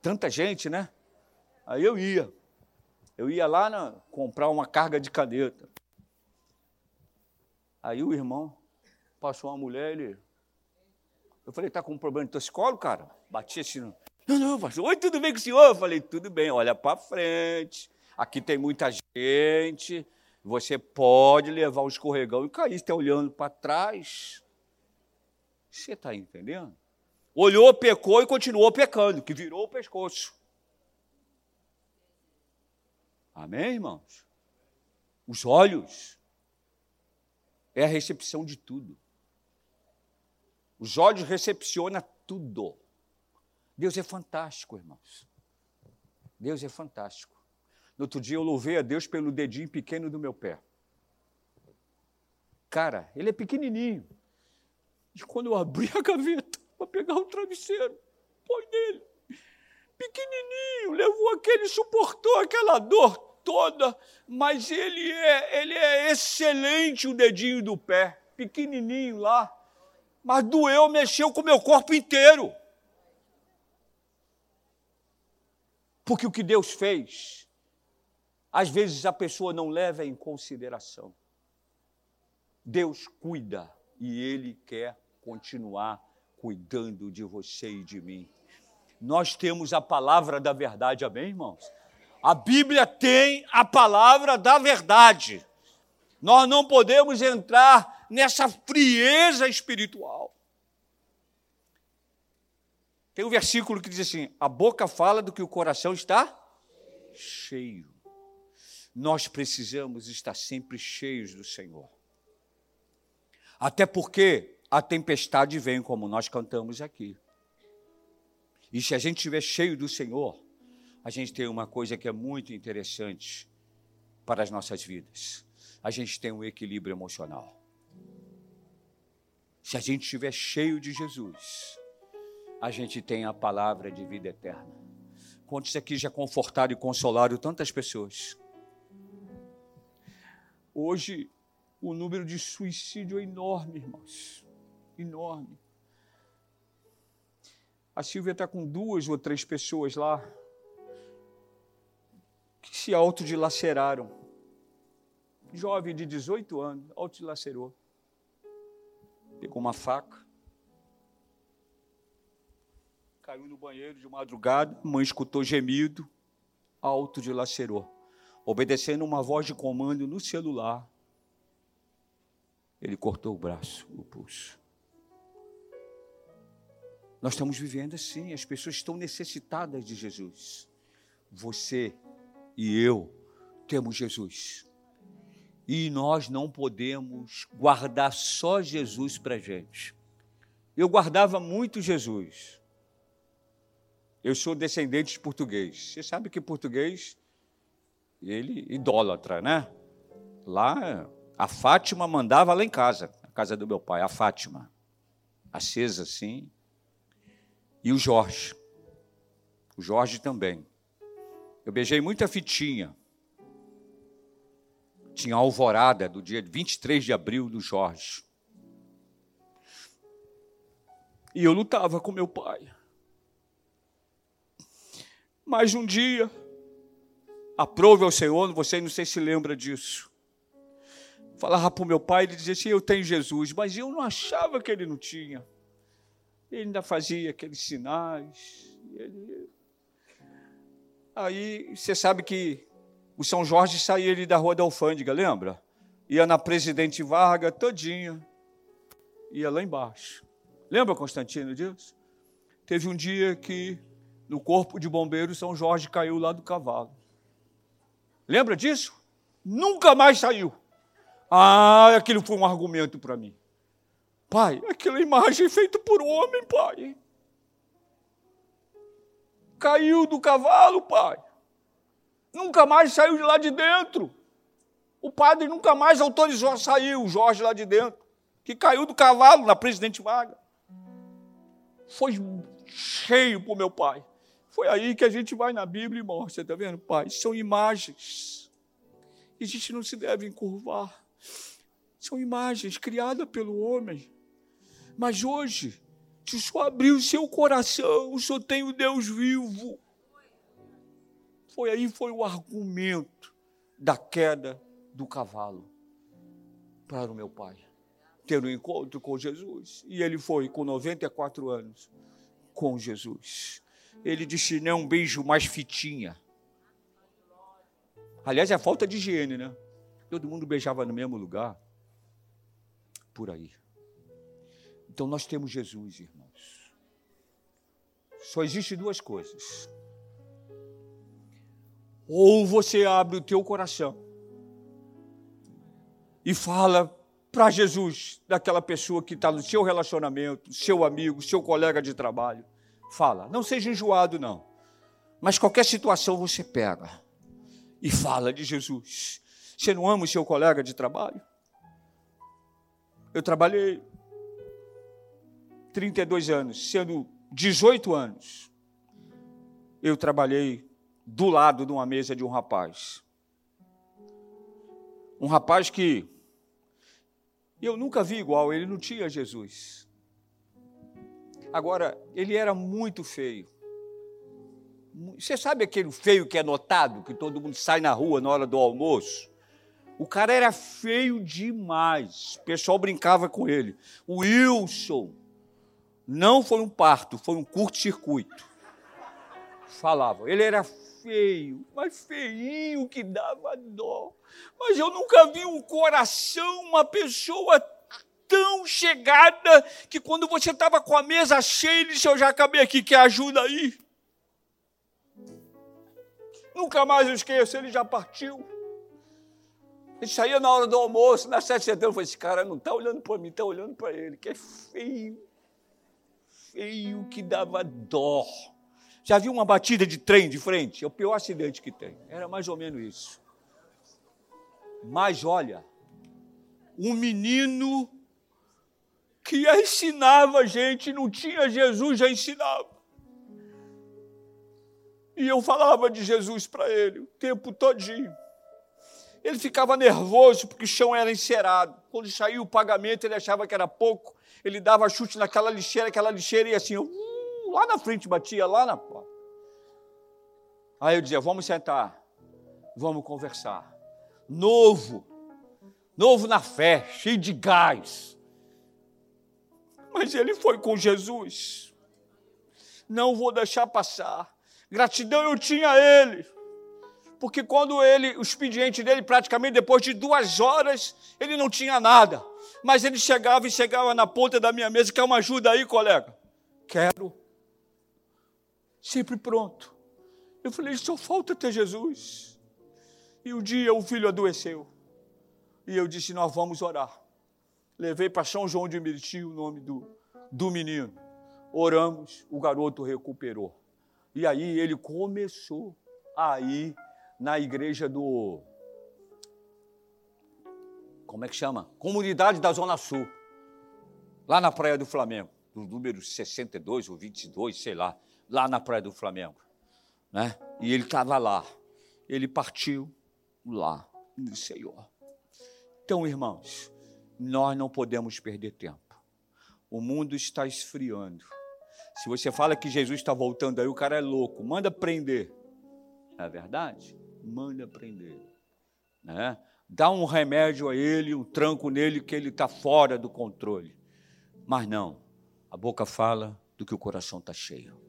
Tanta gente, né? Aí eu ia. Eu ia lá na, comprar uma carga de caneta. Aí o irmão passou uma mulher, ele. Eu falei, tá com um problema de toxicólogo, cara? Bati assim. Não, não, pastor. Oi, tudo bem com o senhor? Eu falei, tudo bem, olha para frente. Aqui tem muita gente. Você pode levar o escorregão e cair. Está olhando para trás. Você está entendendo? Olhou, pecou e continuou pecando, que virou o pescoço. Amém, irmãos? Os olhos é a recepção de tudo. Os olhos recepcionam tudo. Deus é fantástico, irmãos. Deus é fantástico. No outro dia eu louvei a Deus pelo dedinho pequeno do meu pé. Cara, ele é pequenininho. E quando eu abri a gaveta para pegar o travesseiro, põe nele. Pequenininho, levou aquele, suportou aquela dor toda, mas ele é, ele é excelente o dedinho do pé, pequenininho lá. Mas doeu, mexeu com o meu corpo inteiro. Porque o que Deus fez, às vezes a pessoa não leva em consideração. Deus cuida e Ele quer continuar cuidando de você e de mim. Nós temos a palavra da verdade, amém, irmãos? A Bíblia tem a palavra da verdade. Nós não podemos entrar nessa frieza espiritual. Tem um versículo que diz assim: a boca fala do que o coração está cheio. Nós precisamos estar sempre cheios do Senhor. Até porque a tempestade vem, como nós cantamos aqui. E se a gente estiver cheio do Senhor, a gente tem uma coisa que é muito interessante para as nossas vidas. A gente tem um equilíbrio emocional. Se a gente estiver cheio de Jesus, a gente tem a palavra de vida eterna. Quantos aqui já confortaram e consolaram tantas pessoas? Hoje, o número de suicídio é enorme, irmãos. Enorme. A Silvia está com duas ou três pessoas lá que se autodilaceraram. Jovem de 18 anos, autodilacerou. Pegou uma faca, caiu no banheiro de madrugada, mãe escutou gemido, autodilacerou. Obedecendo uma voz de comando no celular, ele cortou o braço, o pulso. Nós estamos vivendo assim, as pessoas estão necessitadas de Jesus. Você e eu temos Jesus. E nós não podemos guardar só Jesus para a gente. Eu guardava muito Jesus. Eu sou descendente de português. Você sabe que português, ele idólatra, né? Lá, a Fátima mandava lá em casa, na casa do meu pai, a Fátima. Acesa assim, e o Jorge. O Jorge também. Eu beijei muita fitinha. Tinha a alvorada do dia 23 de abril do Jorge. E eu lutava com meu pai. Mas um dia, aprove ao Senhor, você não sei se lembra disso. Falava para o meu pai, ele dizia assim: Eu tenho Jesus, mas eu não achava que ele não tinha. Ele ainda fazia aqueles sinais. Ele... Aí você sabe que o São Jorge saía ele da Rua da Alfândega, lembra? Ia na Presidente Varga todinha, ia lá embaixo. Lembra, Constantino, disso? Teve um dia que no corpo de bombeiro São Jorge caiu lá do cavalo. Lembra disso? Nunca mais saiu. Ah, aquilo foi um argumento para mim. Pai, aquela imagem feita por homem, pai. Caiu do cavalo, pai. Nunca mais saiu de lá de dentro. O padre nunca mais autorizou a sair o Jorge lá de dentro, que caiu do cavalo na Presidente Vaga. Foi cheio para o meu pai. Foi aí que a gente vai na Bíblia e mostra, está vendo, pai? São imagens. E a gente não se deve encurvar. São imagens criadas pelo homem. Mas hoje, se só abrir o seu coração, só tem o Deus vivo. Foi aí foi o argumento da queda do cavalo para o meu pai ter um encontro com Jesus. E ele foi com 94 anos com Jesus. Ele disse: não um beijo mais fitinha. Aliás, é falta de higiene, né? Todo mundo beijava no mesmo lugar. Por aí. Então nós temos Jesus, irmãos. Só existe duas coisas. Ou você abre o teu coração e fala para Jesus daquela pessoa que está no seu relacionamento, seu amigo, seu colega de trabalho. Fala, não seja enjoado, não. Mas qualquer situação você pega e fala de Jesus. Você não ama o seu colega de trabalho? Eu trabalhei 32 anos, sendo 18 anos, eu trabalhei do lado de uma mesa de um rapaz. Um rapaz que eu nunca vi igual, ele não tinha Jesus. Agora, ele era muito feio. Você sabe aquele feio que é notado, que todo mundo sai na rua na hora do almoço? O cara era feio demais. O pessoal brincava com ele. O Wilson, não foi um parto, foi um curto-circuito. Falava. Ele era feio, mas feinho que dava dó. Mas eu nunca vi um coração, uma pessoa tão chegada que quando você estava com a mesa cheia, ele disse: Eu já acabei aqui, quer ajuda aí? Nunca mais eu esqueço, ele já partiu. Ele saía na hora do almoço, na 7 de setembro, falei: Esse cara não está olhando para mim, está olhando para ele, que é feio feio que dava dó. Já viu uma batida de trem de frente? É o pior acidente que tem. Era mais ou menos isso. Mas olha, um menino que ensinava a gente, não tinha Jesus, já ensinava. E eu falava de Jesus para ele o tempo todinho. Ele ficava nervoso porque o chão era encerado. Quando saiu o pagamento, ele achava que era pouco ele dava chute naquela lixeira, aquela lixeira ia assim, uh, lá na frente, batia lá na porta. Aí eu dizia: vamos sentar, vamos conversar. Novo, novo na fé, cheio de gás. Mas ele foi com Jesus. Não vou deixar passar. Gratidão eu tinha a ele. Porque quando ele, o expediente dele, praticamente depois de duas horas, ele não tinha nada. Mas ele chegava e chegava na ponta da minha mesa, quer uma ajuda aí, colega? Quero. Sempre pronto. Eu falei, só falta ter Jesus. E um dia o filho adoeceu. E eu disse, nós vamos orar. Levei para São João de Meriti o nome do, do menino. Oramos, o garoto recuperou. E aí ele começou a ir na igreja do. Como é que chama? Comunidade da Zona Sul. Lá na Praia do Flamengo. Do número 62 ou 22, sei lá. Lá na Praia do Flamengo. Né? E ele estava lá. Ele partiu lá no Senhor. Então, irmãos, nós não podemos perder tempo. O mundo está esfriando. Se você fala que Jesus está voltando aí, o cara é louco. Manda prender. É verdade? Manda prender. Né? Dá um remédio a ele, um tranco nele, que ele está fora do controle. Mas não. A boca fala do que o coração está cheio.